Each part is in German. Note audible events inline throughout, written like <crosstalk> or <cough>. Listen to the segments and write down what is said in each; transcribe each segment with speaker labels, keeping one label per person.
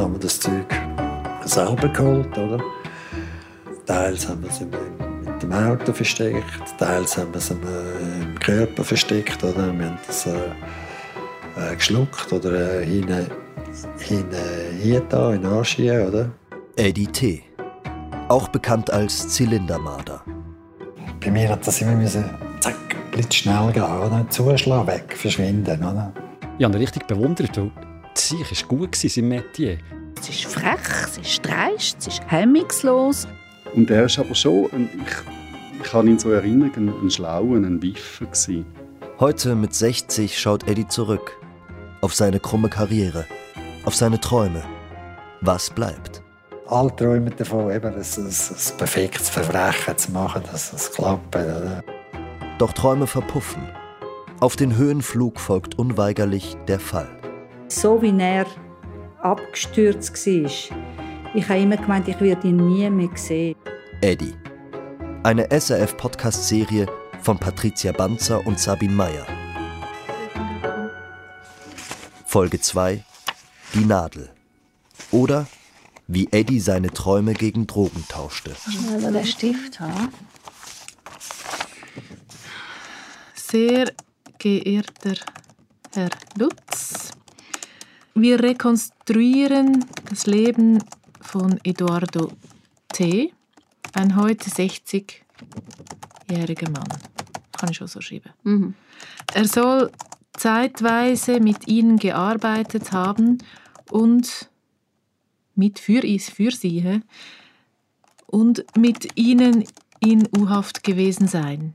Speaker 1: haben wir das Zeug selber geholt. Oder? Teils haben wir es mit dem Auto versteckt, teils haben wir es im Körper versteckt. Oder? Wir haben es äh, äh, geschluckt oder äh, hinten, hinten hier da in den Arsch hier, oder?
Speaker 2: Eddie T., auch bekannt als Zylindermarder.
Speaker 1: Bei mir hat das immer müssen, zack, schnell gehen, oder? Zuschlagen, weg, verschwinden, oder?
Speaker 3: Ich habe ihn richtig bewundert, weil sich ist gut sein Metier.
Speaker 4: Es ist frech, es ist dreist, es ist hemmungslos.
Speaker 5: Und er ist aber schon, ich, ich kann ihn so erinnern, ein, ein schlauer, ein Wiffer gewesen.
Speaker 2: Heute mit 60 schaut Eddie zurück. Auf seine krumme Karriere. Auf seine Träume. Was bleibt?
Speaker 1: Alle träumen davon, eben, ein, ein, ein perfektes Verbrechen zu machen, dass es klappt. Oder?
Speaker 2: Doch Träume verpuffen. Auf den Höhenflug folgt unweigerlich der Fall.
Speaker 6: So wie er abgestürzt war, ich habe immer gemeint, ich werde ihn nie mehr sehen.
Speaker 2: Eddie. Eine SRF-Podcast-Serie von Patricia Banzer und Sabine Meyer. Folge 2 Die Nadel. Oder wie Eddie seine Träume gegen Drogen tauschte.
Speaker 4: Schneller der Stift haben.
Speaker 7: Sehr geehrter Herr Lutz, wir rekonstruieren das Leben von Eduardo T., ein heute 60-jähriger Mann. Kann ich auch so schreiben. Mhm. Er soll zeitweise mit ihnen gearbeitet haben und mit für, für sie und mit ihnen in U-Haft gewesen sein.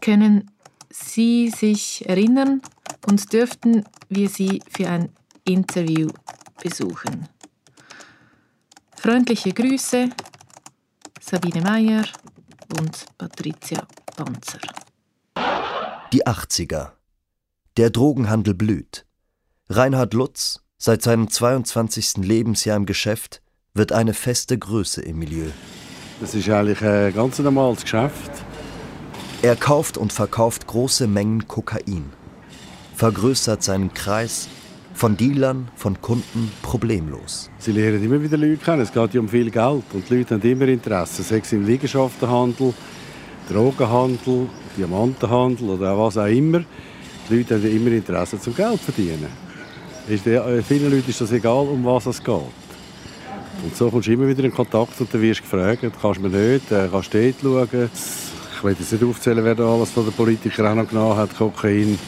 Speaker 7: Können Sie sich erinnern und dürften wir Sie für ein Interview besuchen. Freundliche Grüße, Sabine Meyer und Patricia Panzer.
Speaker 2: Die 80er. Der Drogenhandel blüht. Reinhard Lutz, seit seinem 22. Lebensjahr im Geschäft, wird eine feste Größe im Milieu.
Speaker 8: Das ist eigentlich ein ganz normales Geschäft.
Speaker 2: Er kauft und verkauft große Mengen Kokain, vergrößert seinen Kreis von Dealern, von Kunden problemlos.
Speaker 8: Sie lernen immer wieder Leute kennen. Es geht ja um viel Geld und die Leute haben immer Interesse. Sei es im Liegenschaftenhandel, Drogenhandel, Diamantenhandel oder was auch immer. Die Leute haben immer Interesse zum Geld verdienen. Ist äh, vielen Leuten ist das egal, um was es geht. Und so kommst du immer wieder in Kontakt und dann wirst du gefragt, kannst du mir nicht, äh, kannst du dort schauen. Ich will jetzt nicht aufzählen, wer da alles von den Politikern auch noch genommen hat, Kokain,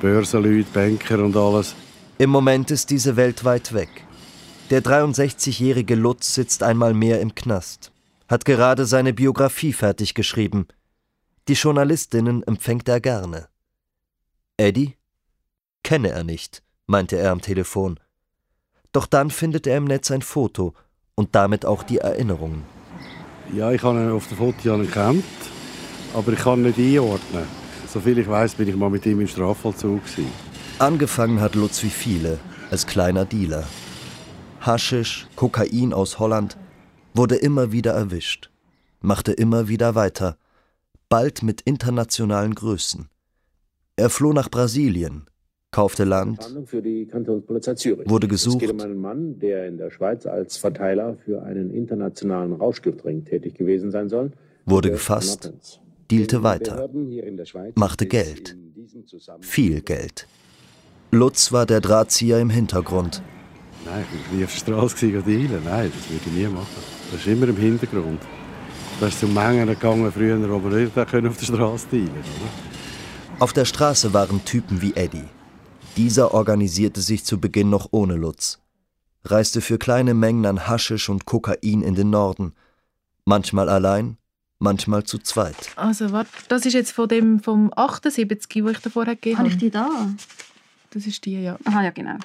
Speaker 8: Börsenleute, Banker und alles.
Speaker 2: Im Moment ist diese Welt weit weg. Der 63-jährige Lutz sitzt einmal mehr im Knast, hat gerade seine Biografie fertig geschrieben. Die Journalistinnen empfängt er gerne. Eddie? Kenne er nicht, meinte er am Telefon. Doch dann findet er im Netz ein Foto und damit auch die Erinnerungen.
Speaker 8: Ja, ich habe ihn auf dem Foto erkannt aber ich kann nicht einordnen. Soviel ich weiß, bin ich mal mit ihm im Strafvollzug. Gewesen.
Speaker 2: Angefangen hat Lutz wie viele, als kleiner Dealer. Haschisch, Kokain aus Holland, wurde immer wieder erwischt, machte immer wieder weiter, bald mit internationalen Größen. Er floh nach Brasilien, kaufte Land, wurde gesucht. Es geht
Speaker 9: um einen Mann, der in der Schweiz als Verteiler für einen internationalen Rauschgiftring tätig gewesen sein soll.
Speaker 2: Wurde gefasst, dealte weiter, machte Geld, viel Geld. Lutz war der Drahtzieher im Hintergrund.
Speaker 8: Nein, ich war nie auf der Straße dealen. Nein, das würde ich nie machen. Das ist immer im Hintergrund. Da ist um Mengen gegangen früher, wo wir nicht auf der Straße dealen
Speaker 2: Auf der Straße waren Typen wie Eddie. Dieser organisierte sich zu Beginn noch ohne Lutz, reiste für kleine Mengen an Haschisch und Kokain in den Norden, manchmal allein, manchmal zu zweit.
Speaker 7: Also, warte, das ist jetzt von dem vom 78, wo ich vorher gegeben habe.
Speaker 10: Habe ich die da?
Speaker 7: Das ist die, ja.
Speaker 10: Aha, ja, genau.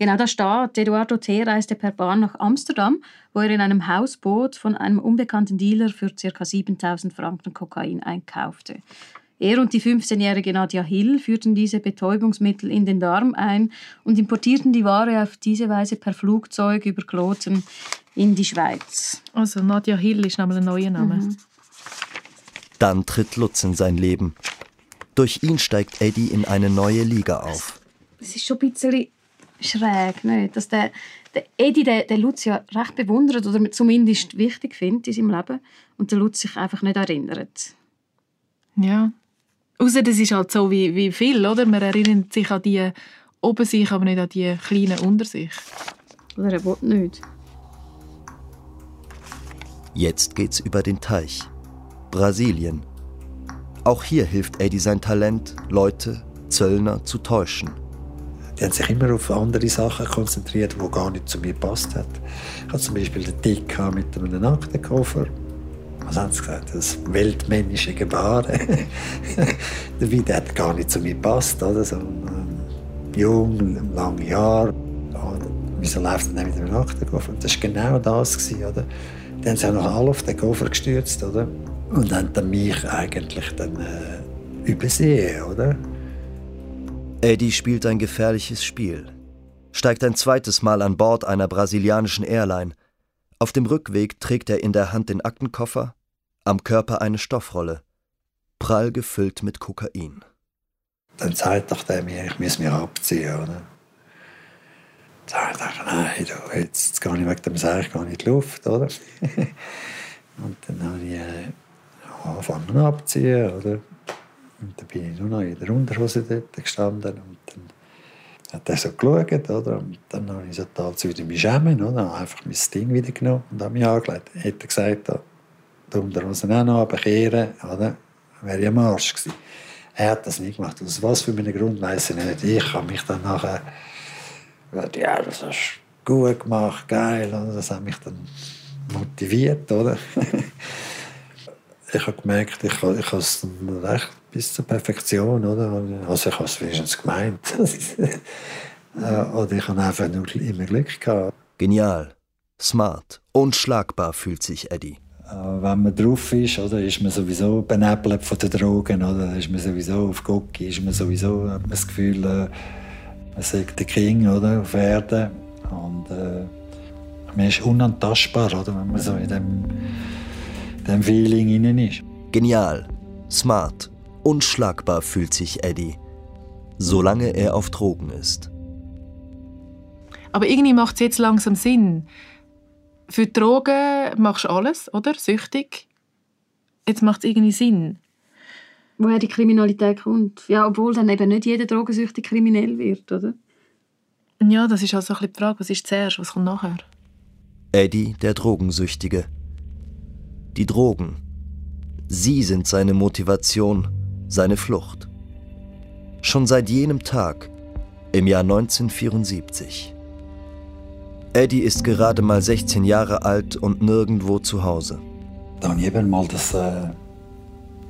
Speaker 10: Genau, da steht, Eduardo T. reiste per Bahn nach Amsterdam, wo er in einem Hausboot von einem unbekannten Dealer für ca. 7000 Franken Kokain einkaufte. Er und die 15-jährige Nadja Hill führten diese Betäubungsmittel in den Darm ein und importierten die Ware auf diese Weise per Flugzeug über Kloten in die Schweiz.
Speaker 7: Also Nadja Hill ist nochmal ein neuer Name. Mhm.
Speaker 2: Dann tritt Lutz in sein Leben. Durch ihn steigt Eddie in eine neue Liga auf.
Speaker 10: Es ist schon ein bisschen schräg, nicht? Dass der, der Eddie den, den Lutz ja recht bewundert oder zumindest wichtig findet in seinem Leben und der Lutz sich einfach nicht erinnert.
Speaker 7: Ja. Außer das ist halt so wie, wie viel, oder? Man erinnert sich an die oben sich, aber nicht an die kleinen unter sich.
Speaker 10: Oder er will nicht.
Speaker 2: Jetzt geht's über den Teich. Brasilien. Auch hier hilft Eddie sein Talent, Leute, Zöllner zu täuschen.
Speaker 1: Die haben sich immer auf andere Sachen konzentriert, die gar nicht zu mir gepasst hat. Ich hatte zum Beispiel den Dick mit einem Aktenkoffer. Was haben sie gesagt? Das weltmännische Gebaren. <laughs> der Wein hat gar nicht zu mir gepasst. Oder? So, ähm, jung, lange Jahre. Wieso läuft er mit einem Aktenkoffer? Und das war genau das. Oder? Die haben sich noch alle auf den Koffer gestürzt. Oder? Und haben dann mich eigentlich dann, äh, übersehen. Oder?
Speaker 2: Eddie spielt ein gefährliches Spiel. Steigt ein zweites Mal an Bord einer brasilianischen Airline. Auf dem Rückweg trägt er in der Hand den Aktenkoffer, am Körper eine Stoffrolle, prall gefüllt mit Kokain.
Speaker 1: Dann sagt doch der mir, ich muss mich abziehen, oder? Dann dachte ich, nein, du, jetzt gehe ich wegen dem Seich gar nicht die Luft, oder? <laughs> Und dann habe ich äh, angefangen abzuziehen, oder? Und dann bin ich nur noch in der Unterhose dort gestanden. Und dann hat er so geschaut, oder? Und dann habe ich so total zu mich schämen, oder? Habe einfach mein Ding wieder genommen und habe mich angelegt. Er hätte gesagt, die Unterhose auch noch runterkehren, oder? Wäre ich am Arsch gewesen. Er hat das nicht gemacht. Aus was für einen Grund, weiß ich nicht. Ich habe mich dann nachher gesagt, ja, das hast du gut gemacht, geil. Oder? Das hat mich dann motiviert, oder? <laughs> ich habe gemerkt, ich, ich habe es recht bis zur Perfektion, oder? Also ich habe es wenigstens gemeint. <laughs> oder ich habe einfach nur immer Glück gehabt.
Speaker 2: Genial, smart, unschlagbar fühlt sich Eddie.
Speaker 1: Wenn man drauf ist, oder, ist man sowieso benebelt von den Drogen, oder? Ist man sowieso auf Gucki, ist man sowieso, hat man das Gefühl, äh, man sagt der King, oder, auf Erden. Und äh, man ist unantastbar, oder, wenn man so in dem dem Feeling innen ist.
Speaker 2: Genial, smart, unschlagbar fühlt sich Eddie, solange er auf Drogen ist.
Speaker 7: Aber irgendwie macht es jetzt langsam Sinn. Für Drogen machst du alles, oder? Süchtig. Jetzt macht es irgendwie Sinn.
Speaker 10: Woher die Kriminalität kommt. Ja, obwohl dann eben nicht jeder drogensüchtig kriminell wird, oder?
Speaker 7: Ja, das ist also ein bisschen die Frage, was ist zuerst, was kommt nachher?
Speaker 2: Eddie, der Drogensüchtige. Die Drogen. Sie sind seine Motivation, seine Flucht. Schon seit jenem Tag, im Jahr 1974. Eddie ist gerade mal 16 Jahre alt und nirgendwo zu Hause.
Speaker 1: Da habe ich eben mal das, äh,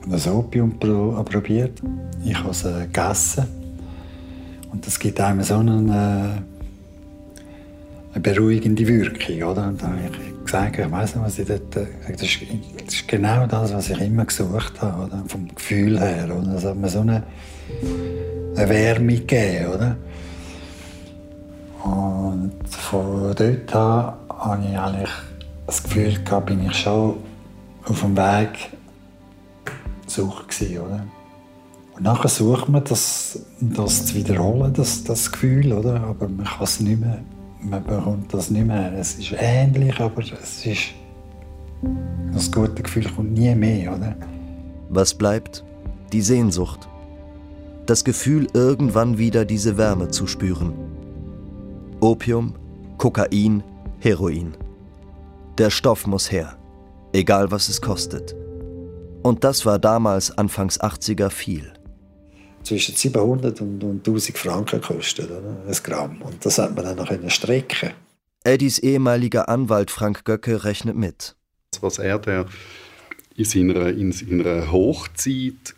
Speaker 1: das Opium probiert. Ich habe es äh, gegessen. Und das gibt einem so einen, äh, eine beruhigende Wirkung. Oder? Und dann habe ich gesagt, ich weiß nicht, was ich dort äh, das ist, das ist genau das, was ich immer gesucht habe, oder? vom Gefühl her. Oder? Es hat mir so eine, eine Wärme gegeben. Oder? Und von dort an habe ich eigentlich das Gefühl gehabt, bin ich schon auf dem Weg suchen gewesen, oder? Und nachher sucht man das, das zu wiederholen, das, das Gefühl, oder? Aber man kann es nicht mehr man bekommt das nicht mehr. Es ist ähnlich, aber es ist das gute Gefühl kommt nie mehr, oder?
Speaker 2: Was bleibt? Die Sehnsucht. Das Gefühl, irgendwann wieder diese Wärme zu spüren. Opium, Kokain, Heroin. Der Stoff muss her, egal was es kostet. Und das war damals Anfangs 80er viel
Speaker 1: zwischen 700 und, und 1000 Franken kostet, oder? ein Gramm. Und das hat man dann noch in der Strecke.
Speaker 2: Eddies ehemaliger Anwalt Frank Göcke rechnet mit.
Speaker 5: Was er der in seiner, in seiner Hochzeit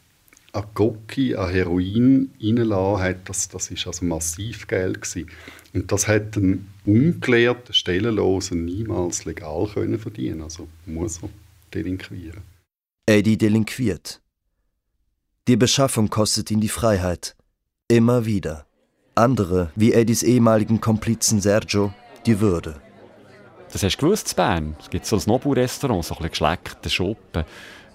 Speaker 5: an Gocki, an Heroin reingelassen hat, das, das ist also massiv Geld gewesen. Und das hat ein ungelehrter, Stellenloser niemals legal können verdienen. Also muss er delinquieren.
Speaker 2: Eddie delinquiert. Die Beschaffung kostet ihn die Freiheit. Immer wieder. Andere, wie Eddies ehemaligen Komplizen Sergio, die Würde.
Speaker 3: Das hast du gewusst, in Bern. Es gibt so ein Nobu-Restaurant, so ein geschleckter Schuppen,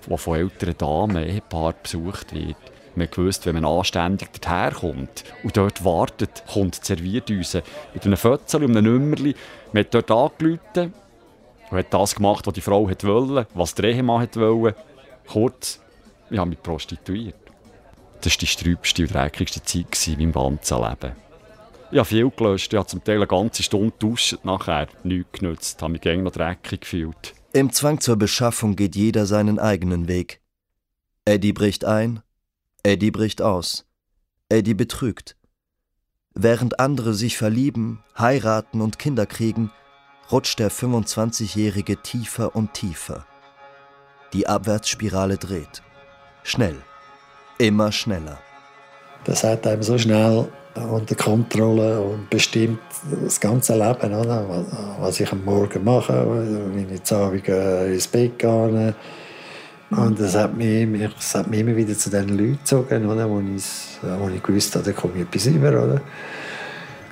Speaker 3: der von älteren Damen, Ehepaaren besucht wird. Man wusste, wenn man anständig daherkommt und dort wartet, kommt die Servierdüse mit einem Fötzchen und einem Nummerli. Man hat dort angerufen und hat das gemacht, was die Frau wollte, was der Ehemann wollte. Kurz, ich habe mich prostituiert. Die sträubste und dreckigste Zeit in meinem ganzen Leben. Ich habe viel gelöscht, ich habe zum Teil eine ganze Stunde duscht, nachher nichts genützt, habe mich gegen noch dreckig gefühlt.
Speaker 2: Im Zwang zur Beschaffung geht jeder seinen eigenen Weg. Eddie bricht ein, Eddie bricht aus. Eddie betrügt. Während andere sich verlieben, heiraten und Kinder kriegen, rutscht der 25-Jährige tiefer und tiefer. Die Abwärtsspirale dreht. Schnell. Immer schneller.
Speaker 1: Das hat einem so schnell unter Kontrolle und bestimmt das ganze Leben, oder? was ich am Morgen mache, wenn ich zu Abend ins Bett gehe, und das hat mich, das hat mich immer wieder zu den Leuten gezogen, oder, wo, ich, wo ich gewusst habe, da komme ich etwas über. Oder?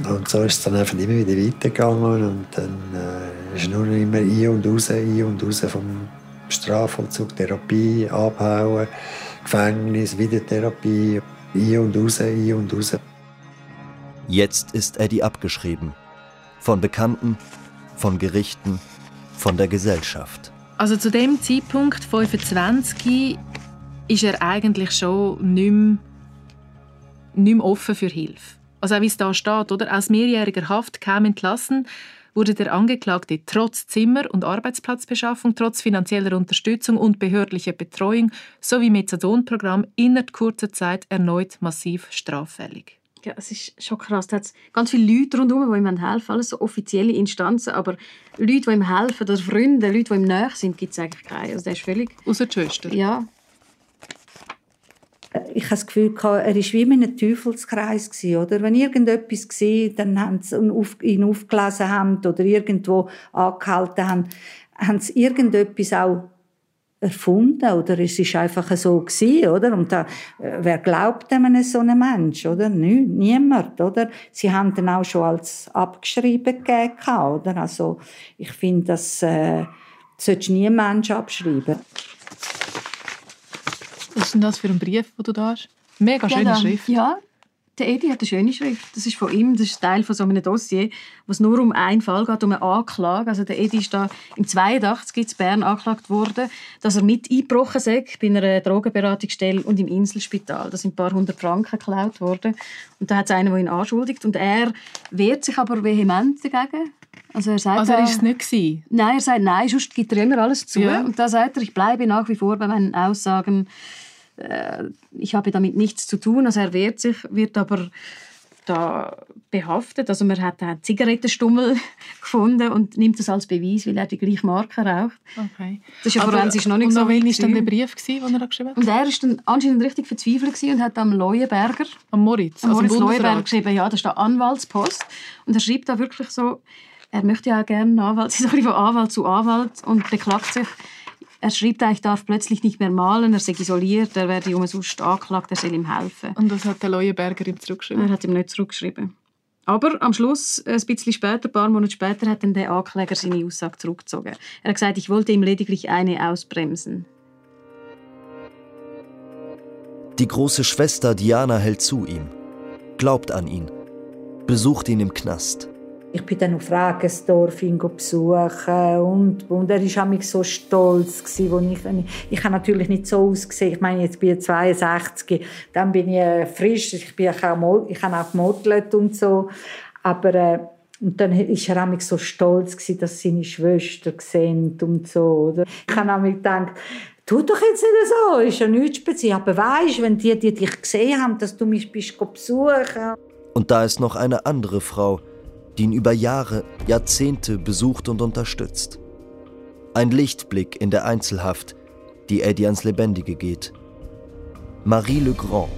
Speaker 1: Und so ist es dann einfach immer wieder weitergegangen. Und dann äh, ist nur immer ein und raus, ein und raus vom Strafvollzug, Therapie, Abhauen, Gefängnis, wieder Therapie, ein und raus, ein und raus.
Speaker 2: Jetzt ist Eddie abgeschrieben. Von Bekannten, von Gerichten, von der Gesellschaft.
Speaker 7: Also zu dem Zeitpunkt, 25, ist er eigentlich schon nicht mehr, nicht mehr offen für Hilfe. Also auch wie es da steht, oder? Aus mehrjähriger Haft kaum entlassen, wurde der Angeklagte trotz Zimmer- und Arbeitsplatzbeschaffung, trotz finanzieller Unterstützung und behördlicher Betreuung sowie Methadonprogramm innerhalb kurzer Zeit erneut massiv straffällig.
Speaker 10: Ja, es ist schon krass. Da hat ganz viele Leute rundherum, die ihm helfen, alles so offizielle Instanzen, aber Leute, die ihm helfen, oder Freunde, Leute, die ihm näher sind, gibt es eigentlich keine. Also der ist völlig...
Speaker 7: Außer die Schwester?
Speaker 10: Ja.
Speaker 6: Ich habe das Gefühl, er war wie in einem Teufelskreis. Oder? Wenn irgendetwas war, dann haben sie ihn aufgelesen haben oder irgendwo angehalten haben, haben sie irgendetwas auch erfunden oder es ist einfach so gewesen, oder? Und da, äh, wer glaubt einem so einen Mensch oder? Niemand oder? Sie haben dann auch schon als abgeschrieben gegeben, oder? Also ich finde das äh, sollte nie ein Mensch abschreiben
Speaker 7: was ist denn das für ein Brief, den du da hast? Mega schöne ja, Schrift.
Speaker 10: Ja, der Edi hat eine schöne Schrift. Das ist von ihm, das ist Teil von so einem Dossier, wo es nur um einen Fall geht, um eine Anklage. Also der Edi ist da im 82 in Bern angeklagt worden, dass er mit eingebrochen sei bei einer Drogenberatungsstelle und im Inselspital. Da sind ein paar hundert Franken geklaut worden. Und da hat es einen, der ihn anschuldigt. Und er wehrt sich aber vehement dagegen.
Speaker 7: Also er sagt, also er war es nicht gewesen.
Speaker 10: Nein, er sagt, nein, sonst gibt er immer alles zu. Ja. Und da sagt er, ich bleibe nach wie vor bei meinen Aussagen, äh, ich habe damit nichts zu tun. Also er wehrt sich, wird aber da behaftet. Also man hat einen Zigarettenstummel <laughs> gefunden und nimmt das als Beweis, weil er die gleiche Marke raucht.
Speaker 7: Okay.
Speaker 10: Das ist ja forensisch noch nicht und so
Speaker 7: wann war dann der Brief, den er geschrieben hat?
Speaker 10: Und er war dann anscheinend richtig verzweifelt und hat am Leuenberger,
Speaker 7: am Moritz,
Speaker 10: am Moritz Leuenberger geschrieben, ja, das ist der Anwaltspost. Und er schreibt da wirklich so, er möchte ja gerne Anwalt, <laughs> so von Anwalt zu Anwalt und beklagt sich, er schreibt, er darf plötzlich nicht mehr malen, er sei isoliert, er werde umsonst angeklagt, er soll ihm helfen.
Speaker 7: Und das hat der Leuenberger ihm zurückgeschrieben?
Speaker 10: Er hat ihm nicht zurückgeschrieben. Aber am Schluss, ein bisschen später, ein paar Monate später, hat dann der Ankläger seine Aussage zurückgezogen. Er hat gesagt, ich wollte ihm lediglich eine ausbremsen.
Speaker 2: Die große Schwester Diana hält zu ihm, glaubt an ihn, besucht ihn im Knast.
Speaker 6: Ich bin dann auf Regensdorf ihn besuchen und, und er war mich so stolz gewesen, wo ich, ich habe natürlich nicht so ausgesehen. Ich meine, jetzt bin ich 62, dann bin ich äh, frisch, ich bin auch, ich habe auch gemodelt und so, aber äh, und dann ist er mich so stolz gewesen, dass seine Schwester gesehen und so. Oder? Ich habe auch gedacht, tu doch jetzt nicht so, ist ja nichts speziell. Aber weißt, wenn die, die dich gesehen haben, dass du mich bist besuchen.
Speaker 2: Und da ist noch eine andere Frau, die ihn über Jahre, Jahrzehnte besucht und unterstützt. Ein Lichtblick in der Einzelhaft, die Eddie ans Lebendige geht. Marie Legrand,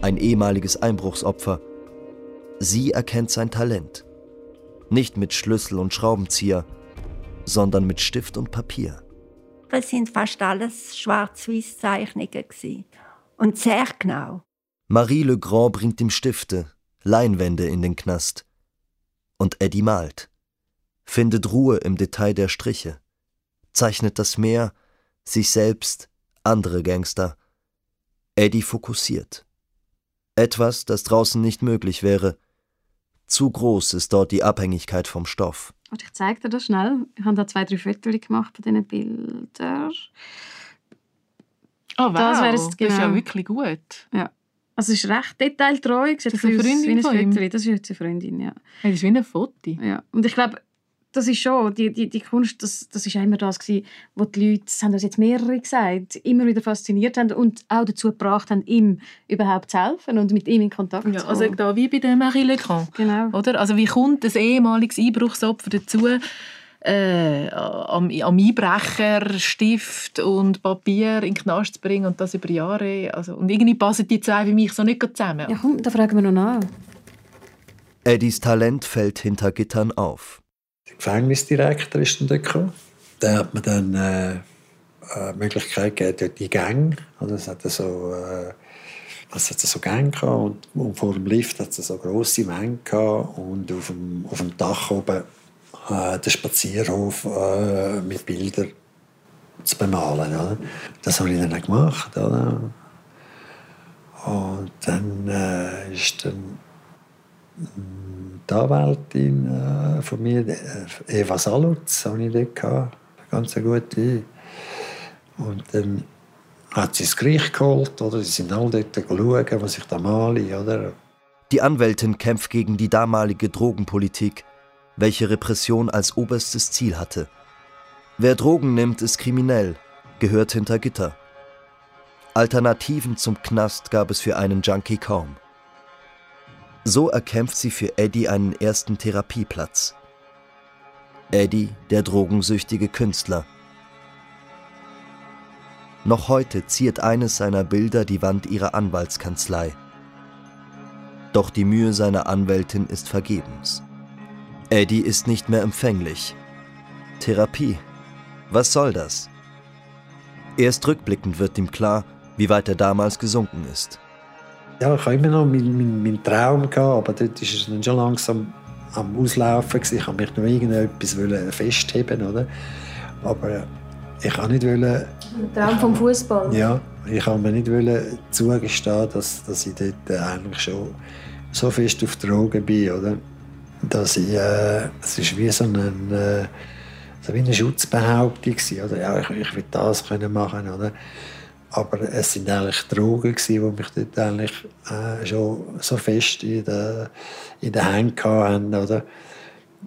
Speaker 2: ein ehemaliges Einbruchsopfer. Sie erkennt sein Talent. Nicht mit Schlüssel und Schraubenzieher, sondern mit Stift und Papier.
Speaker 11: Das sind fast alles schwarz-weiß Zeichnungen und sehr genau.
Speaker 2: Marie Legrand bringt ihm Stifte, Leinwände in den Knast und Eddie malt, findet Ruhe im Detail der Striche, zeichnet das Meer, sich selbst, andere Gangster. Eddie fokussiert. Etwas, das draußen nicht möglich wäre. Zu groß ist dort die Abhängigkeit vom Stoff.
Speaker 10: Und ich zeige dir das schnell. Ich habe da zwei, drei Fotos gemacht von diesen Bildern.
Speaker 7: Oh, wow.
Speaker 10: Das, wäre es,
Speaker 7: das ist ja
Speaker 10: genau.
Speaker 7: wirklich gut.
Speaker 10: Ja. Also es ist recht detailtreu. Sieht
Speaker 7: Das ist eine Freundin von ihm?
Speaker 10: Das ist jetzt eine Freundin, ja.
Speaker 7: Hey, das ist wie ein Foto.
Speaker 10: ja. Und ich glaube, das ist schon, die, die, die Kunst, das, das ist immer das gewesen, wo die Leute, das haben uns jetzt mehrere gesagt, immer wieder fasziniert haben und auch dazu gebracht haben, ihm überhaupt zu helfen und mit ihm in Kontakt
Speaker 7: Ja,
Speaker 10: zu
Speaker 7: also
Speaker 10: kommen.
Speaker 7: da wie bei der Marie Legrand.
Speaker 10: Genau.
Speaker 7: Oder? Also wie kommt ein ehemaliges Einbruchsopfer dazu, äh, am, am Einbrecher Stift und Papier in den Knast zu bringen und das über Jahre? Also, und irgendwie passen die zwei wie mich so nicht zusammen.
Speaker 10: Ja, komm, da fragen wir noch nach.
Speaker 2: Eddies Talent fällt hinter Gittern auf.
Speaker 1: Der Gefängnisdirektor ist dann dort gekommen. Der hat mir dann äh, die Möglichkeit gegeben, dort die Gänge. Also es hat so, äh, es hat so Gänge gehabt und, und vor dem Lift hat es so grosse Mengen gehabt und auf dem, auf dem Dach oben äh, den Spazierhof äh, mit Bildern zu bemalen. Oder? Das habe ich dann auch gemacht. Oder? Und dann äh, ist dann die Anwältin äh, von mir, äh, Eva Salutz, habe ich dort gehabt. Eine ganz gute. Und dann hat sie ins Gericht geholt, oder? Sie sind alle dort schauen, was ich da male, oder?
Speaker 2: Die Anwältin kämpft gegen die damalige Drogenpolitik, welche Repression als oberstes Ziel hatte. Wer Drogen nimmt, ist kriminell, gehört hinter Gitter. Alternativen zum Knast gab es für einen Junkie kaum. So erkämpft sie für Eddie einen ersten Therapieplatz. Eddie, der drogensüchtige Künstler. Noch heute ziert eines seiner Bilder die Wand ihrer Anwaltskanzlei. Doch die Mühe seiner Anwältin ist vergebens. Eddie ist nicht mehr empfänglich. Therapie. Was soll das? Erst rückblickend wird ihm klar, wie weit er damals gesunken ist.
Speaker 1: Ja, ich habe immer noch meinen, meinen, meinen Traum, gehabt, aber dort ist es dann schon langsam am Auslaufen. Gewesen. Ich wollte mich noch irgendetwas festheben, oder? Aber äh, ich wollte nicht wollen,
Speaker 10: Der Traum vom Fußball.
Speaker 1: ja, ich wollte mir nicht wollen zugestehen, dass, dass ich dort äh, eigentlich schon so fest auf Drogen bin, oder? Dass ich, äh, es ist wie so, ein, äh, so wie eine Schutzbehauptung gewesen, oder? Ja, ich, ich will das können machen, oder? Aber es sind eigentlich Drogen gewesen, die mich dort eigentlich äh, schon so fest in den, in den Händen hatten, oder?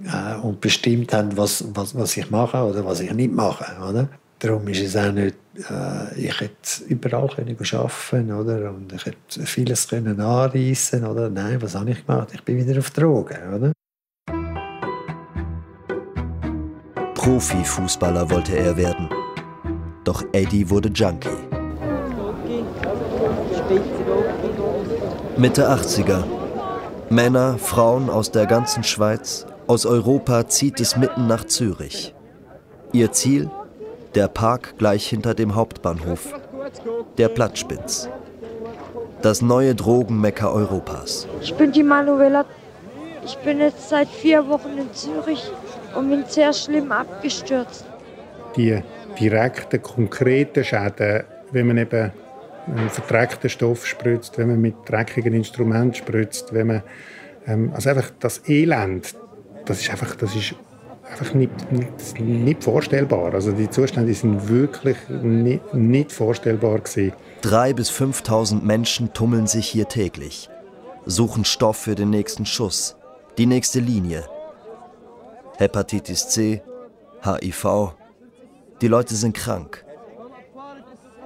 Speaker 1: Äh, und bestimmt haben, was, was, was ich mache oder was ich nicht mache, oder? Darum ist es auch nicht, äh, ich hätte überall können arbeiten oder? Und ich hätte vieles können anreissen oder? Nein, was habe ich gemacht? Ich bin wieder auf Drogen, oder?
Speaker 2: Profifußballer wollte er werden. Doch Eddie wurde Junkie. Mitte 80er. Männer, Frauen aus der ganzen Schweiz, aus Europa zieht es mitten nach Zürich. Ihr Ziel? Der Park gleich hinter dem Hauptbahnhof. Der Platzspitz. Das neue Drogenmekka Europas.
Speaker 12: Ich bin die Manuela. Ich bin jetzt seit vier Wochen in Zürich und bin sehr schlimm abgestürzt.
Speaker 13: Die direkten, konkreten Schäden, wenn man eben einen verdreckten Stoff spritzt, wenn man mit dreckigen Instrumenten spritzt, wenn man ähm, also einfach das Elend, das ist einfach, das ist einfach nicht, nicht, nicht vorstellbar. Also die Zustände sind wirklich nicht, nicht vorstellbar gewesen.
Speaker 2: Drei bis 5.000 Menschen tummeln sich hier täglich, suchen Stoff für den nächsten Schuss, die nächste Linie. Hepatitis C, HIV. Die Leute sind krank.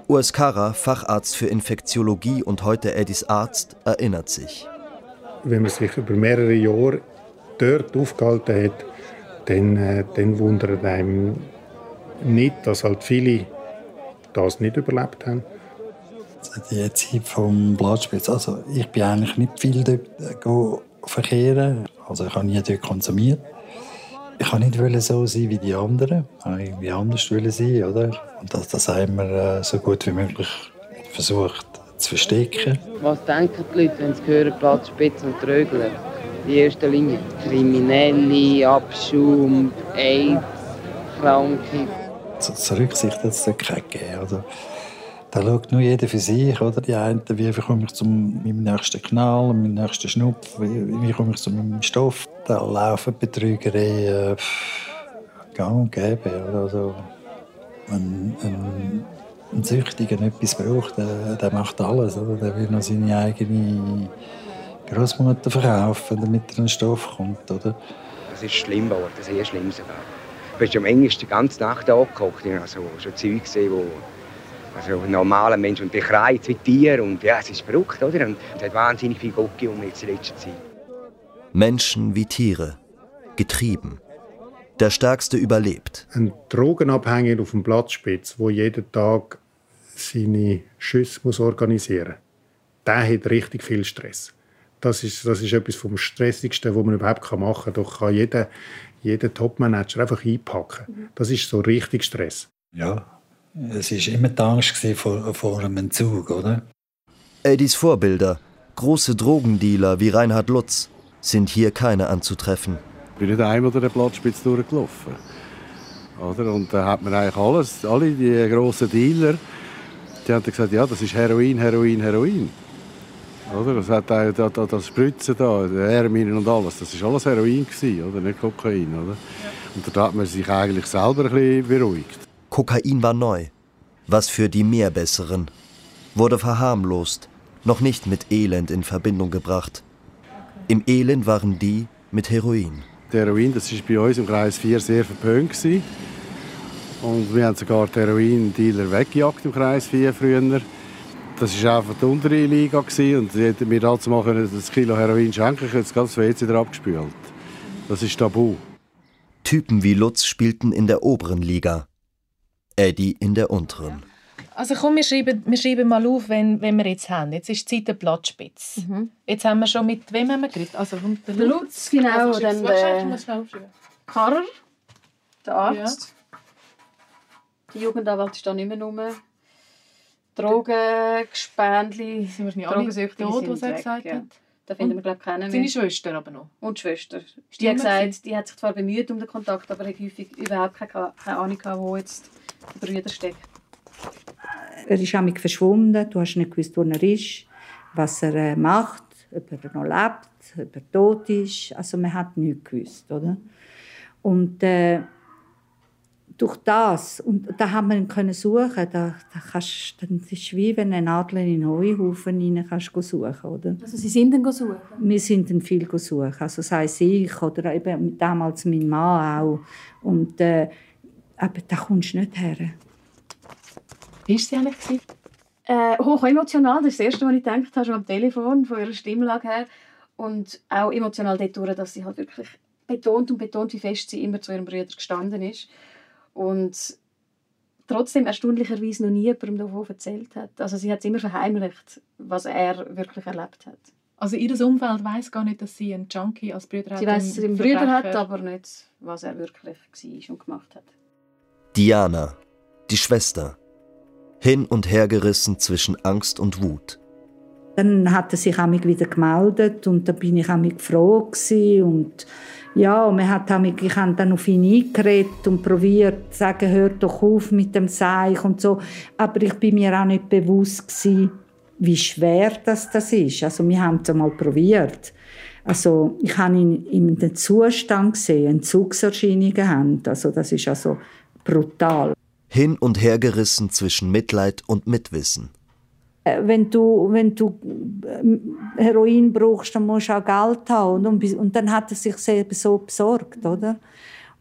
Speaker 2: Urs Kara, Facharzt für Infektiologie und heute Eddies Arzt, erinnert sich.
Speaker 13: Wenn man sich über mehrere Jahre dort aufgehalten hat, dann, äh, dann wundert einem nicht, dass halt viele das nicht überlebt haben.
Speaker 1: Die Zeit vom Blattspitz, also ich bin eigentlich nicht viel dort äh, verkehren. Also ich habe nie dort konsumiert. Ich wollte nicht so sein wie die anderen. Ich wollte irgendwie anders sein, oder? Und das, das haben wir äh, so gut wie möglich versucht zu verstecken.
Speaker 14: Was denken die Leute, wenn sie hören Platzspitze und Trögler? In erster Linie Kriminelle, Abschaum, AIDS, Kranke.
Speaker 1: Zu, zur Rücksicht hat es dort keine gegeben. Oder? Da schaut nur jeder für sich, oder? Die einen, wie komme ich zu meinem nächsten Knall, meinem nächsten Schnupf, wie, wie komme ich zu meinem Stoff. Da laufen Betrügereien äh, gang und gäbe. Also, wenn ein, ein Süchtiger etwas braucht, der, der macht alles. Oder? Der will noch seine eigene Großmutter verkaufen, damit er einen Stoff kommt. Oder?
Speaker 15: Das ist schlimm geworden, sehr schlimm. Du bist am Englisch die ganze Nacht angekocht. Ich habe also schon Zeug gesehen, wo also ein normaler Mensch und bekreizt wie Tier und ja, es ist verrückt, oder? Und es hat wahnsinnig viel Gott um jetzt in letzter Zeit.
Speaker 2: Menschen wie Tiere, getrieben. Der Stärkste überlebt.
Speaker 13: Ein Drogenabhängiger auf dem Platzspitz, wo jeden Tag seine Schüsse muss organisieren muss, der hat richtig viel Stress. Das ist, das ist etwas vom Stressigsten, was man überhaupt machen kann. Doch kann jeder, jeder Topmanager einfach einpacken. Das ist so richtig Stress.
Speaker 1: Ja, es war immer die Angst vor, vor einem Entzug, oder?
Speaker 2: Eddies Vorbilder, große Drogendealer wie Reinhard Lutz, sind hier keine anzutreffen.
Speaker 8: Ich bin nicht einmal durch den Platzspitz durchgelaufen. Oder? Und da hat man eigentlich alles, alle die grossen Dealer, die haben gesagt, ja, das ist Heroin, Heroin, Heroin. Oder? Das, hat auch, das Spritzen da, der Hermin und alles, das war alles Heroin, gewesen, oder? nicht Kokain. Oder? Ja. Und da hat man sich eigentlich selber ein bisschen beruhigt.
Speaker 2: Kokain war neu. Was für die mehr Besseren. Wurde verharmlost, noch nicht mit Elend in Verbindung gebracht. Im Elend waren die mit Heroin.
Speaker 8: Der Heroin, das war bei uns im Kreis 4 sehr verpönt. Gewesen. Und wir haben sogar die Heroin-Dealer weggejagt im Kreis 4 früher. Das war einfach die untere Liga. Gewesen. Und hätten mir dazu mal das Kilo Heroin schenken können, das ganze WC abgespült. Das ist tabu.
Speaker 2: Typen wie Lutz spielten in der oberen Liga. Eddie in der unteren.
Speaker 7: Also komm, wir schreiben, wir schreiben mal auf, wenn, wenn wir jetzt haben. Jetzt ist die Zeit der Platzspitz. Mhm. Jetzt haben wir schon mit wem haben wir geredet? Also
Speaker 10: der Lutz, genau. Also, dann der Karrer, der Arzt. Ja. Die Jugendanwalt ist da nicht mehr rum. Drogen, Gespendli, Drogensüchtige sind was er gesagt hat. Da finden wir, glaube keinen
Speaker 7: Seine Schwester aber noch.
Speaker 10: Und die Schwester. Die hat gesagt, die hat sich zwar bemüht um den Kontakt, aber hat häufig überhaupt keine, keine Ahnung gehabt, wo jetzt der Brüder steckt.
Speaker 6: Er ist einmal verschwunden, du hast nicht gewusst, wo er ist, was er äh, macht, ob er noch lebt, ob er tot ist. Also man hat nichts gewusst, oder? Und äh, durch das, und da haben wir ihn können suchen, da, da kannst, dann ist es wie wenn ein Adler in einen Heuhaufen rein kannst suchen, oder?
Speaker 10: Also Sie sind dann suchen?
Speaker 6: Wir sind dann viel suchen, also sei es ich oder eben damals mein Mann auch. Und, äh, aber da kommst du nicht her.
Speaker 7: Wie war sie eigentlich?
Speaker 10: Äh, hoch emotional, das ist das Erste, was ich gedacht habe, schon am Telefon, von ihrer Stimmlage her. Und auch emotional dort dass sie halt wirklich betont und betont, wie fest sie immer zu ihrem Bruder gestanden ist und trotzdem erstaunlicherweise noch nie jemandem davon erzählt hat. Also sie hat es immer verheimlicht, was er wirklich erlebt hat.
Speaker 7: Also ihr Umfeld weiß gar nicht, dass sie einen Junkie als Brüder hat.
Speaker 10: Sie weiß, dass sie einen Brüder hat, aber nicht, was er wirklich war und gemacht hat.
Speaker 2: Diana, die Schwester, hin und her gerissen zwischen Angst und Wut.
Speaker 6: Dann hat er sich wieder gemeldet und da bin ich froh und ja, und hat mich, ich habe dann auf ihn eingeredet und probiert zu sagen, hör doch auf mit dem Seich und so. Aber ich bin mir auch nicht bewusst gewesen, wie schwer das, das ist. Also wir haben es einmal probiert. Also ich habe ihn in dem Zustand gesehen, Entzugserscheinungen haben. Also das ist also brutal.
Speaker 2: Hin und her gerissen zwischen Mitleid und Mitwissen.
Speaker 6: Äh, wenn du, wenn du äh, Heroin brauchst, dann musst du auch Geld haben. Und, und dann hat er sich so besorgt, oder?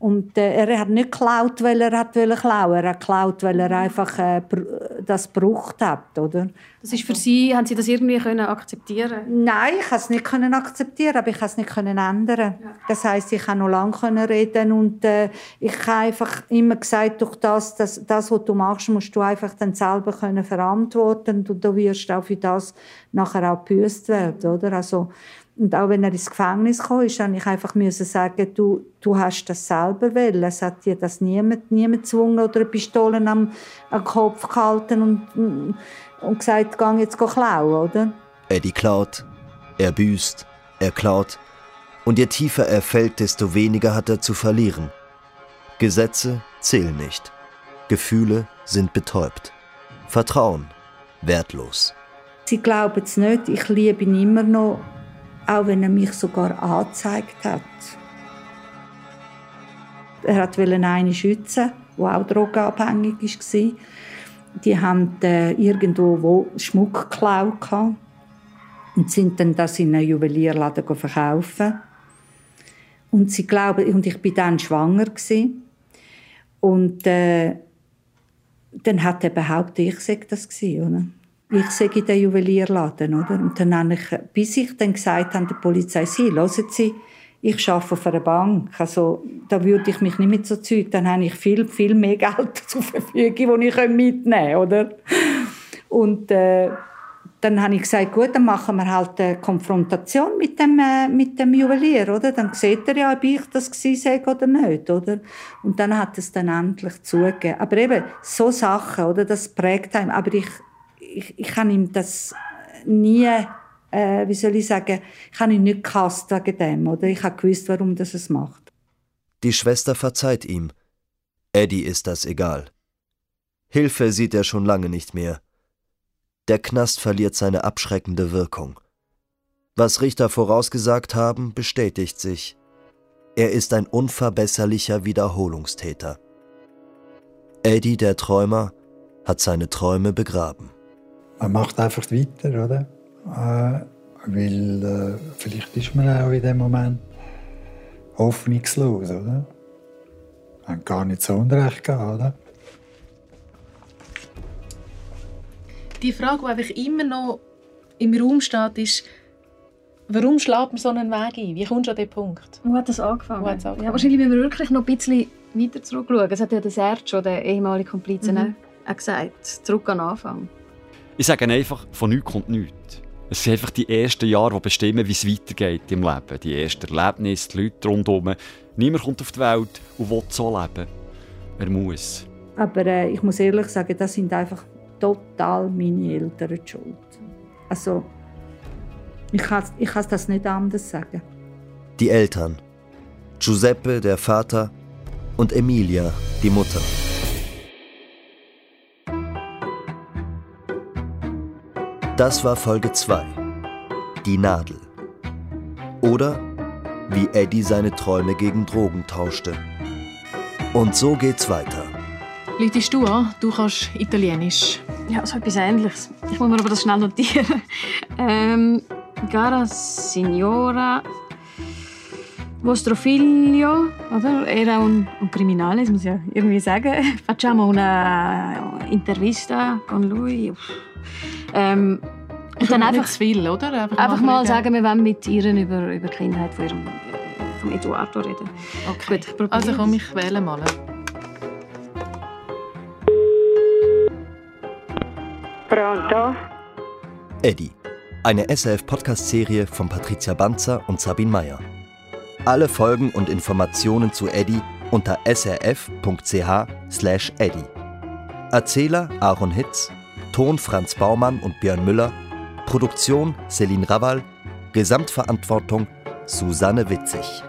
Speaker 6: Und äh, er hat nicht geklaut, weil er hat klauen Er hat geklaut, weil er einfach äh, das gebraucht hat, oder?
Speaker 10: Das ist für Sie, haben Sie das irgendwie können akzeptieren?
Speaker 6: Nein, ich konnte es nicht können akzeptieren, aber ich konnte es nicht können ändern. Ja. Das heißt, ich konnte noch lange können reden und äh, ich habe einfach immer gesagt, durch das, das, das, was du machst, musst du einfach dann selber können verantworten und du wirst auch für das nachher auch gebüßt werden, oder? Also und auch wenn er ins Gefängnis kam, ist, ich einfach müssen sagen, du, du hast das selber wollen. Es hat dir das niemand, niemand gezwungen oder eine Pistole am, am Kopf gehalten und, und gesagt, geh jetzt klauen, oder?
Speaker 2: Eddie klaut, er büßt, er klaut. Und je tiefer er fällt, desto weniger hat er zu verlieren. Gesetze zählen nicht. Gefühle sind betäubt. Vertrauen wertlos.
Speaker 6: Sie glauben es nicht, ich liebe ihn immer noch, auch wenn er mich sogar angezeigt hat. Er wollte einen schützen, der auch drogenabhängig war. Die haben äh, irgendwo wo Schmuck geklaut und sind dann das in einen Juwelierladen verkaufen. Und sie glauben, und ich bin dann schwanger. Und äh, dann hat er behauptet, ich sei das gewesen, oder? Ich sei in den Juwelierladen, oder? Und dann habe ich, bis ich dann gesagt habe der Polizei, Sie, hören Sie, ich arbeite auf einer Bank, also da würde ich mich nicht mit so Zeug, dann habe ich viel, viel mehr <laughs> Geld zur Verfügung, das ich mitnehmen kann, oder? Und äh, dann habe ich gesagt, gut, dann machen wir halt eine Konfrontation mit dem, äh, mit dem Juwelier, oder? Dann sieht er ja, ob ich das war oder nicht, oder? Und dann hat es dann endlich zugegeben. Aber eben, so Sachen, oder? Das prägt einem. Aber ich, ich, ich kann ihm das nie, äh, wie soll ich sagen, ich habe ihn nicht gehasst wegen dem, oder? Ich habe gewusst, warum das es macht.
Speaker 2: Die Schwester verzeiht ihm. Eddie ist das egal. Hilfe sieht er schon lange nicht mehr. Der Knast verliert seine abschreckende Wirkung. Was Richter vorausgesagt haben, bestätigt sich. Er ist ein unverbesserlicher Wiederholungstäter. Eddie, der Träumer, hat seine Träume begraben.
Speaker 1: Man macht einfach weiter, oder? Äh, weil äh, vielleicht ist man auch in dem Moment hoffnungslos, oder? Hat gar nicht so Unrecht gehabt, oder?
Speaker 7: die Frage, die einfach immer noch im Raum steht, ist, warum schlägt man so einen Weg ein? Wie kommst du an diesen Punkt?
Speaker 10: Wo hat das angefangen?
Speaker 7: Wo hat's angefangen?
Speaker 10: Ja, wahrscheinlich müssen wir wirklich noch ein bisschen weiter zurückschauen. Das hat ja der Sergio, der ehemalige Komplize,
Speaker 7: Mhm.
Speaker 10: auch gesagt. Zurück an den Anfang.
Speaker 3: Ich sage einfach, von nichts kommt nichts. Es sind einfach die ersten Jahre, die bestimmen, wie es weitergeht im Leben. Die ersten Erlebnisse, die Leute rundherum. Niemand kommt auf die Welt und will so leben. Er muss.
Speaker 6: Aber äh, ich muss ehrlich sagen, das sind einfach total meine Eltern die schuld. Also, ich kann, ich kann das nicht anders sagen.
Speaker 2: Die Eltern. Giuseppe, der Vater, und Emilia, die Mutter. Das war Folge 2. Die Nadel. Oder wie Eddie seine Träume gegen Drogen tauschte. Und so geht's weiter.
Speaker 7: Läutest du an? Du kannst Italienisch.
Speaker 10: Ja, so etwas Ähnliches. Ich muss mir aber das schnell notieren. <laughs> ähm, cara signora, vostro figlio, oder? Era un, un criminale, das muss ich ja irgendwie sagen. <laughs> Facciamo una intervista con lui. Ähm, und dann <laughs>
Speaker 7: Nicht
Speaker 10: einfach,
Speaker 7: zu viel, oder? Einfach,
Speaker 10: einfach
Speaker 7: mal reden.
Speaker 10: sagen, wir wollen mit ihr über, über die Kindheit von ihrem, von Eduardo reden.
Speaker 7: Okay.
Speaker 10: Gut,
Speaker 7: Also komm, ich wähle mal.
Speaker 16: Pronto?
Speaker 2: Eddie. Eine SRF-Podcast-Serie von Patricia Banzer und Sabine Meyer. Alle Folgen und Informationen zu Eddie unter srf.ch/eddie. Erzähler Aaron Hitz, Ton Franz Baumann und Björn Müller, Produktion Celine Rawal, Gesamtverantwortung Susanne Witzig.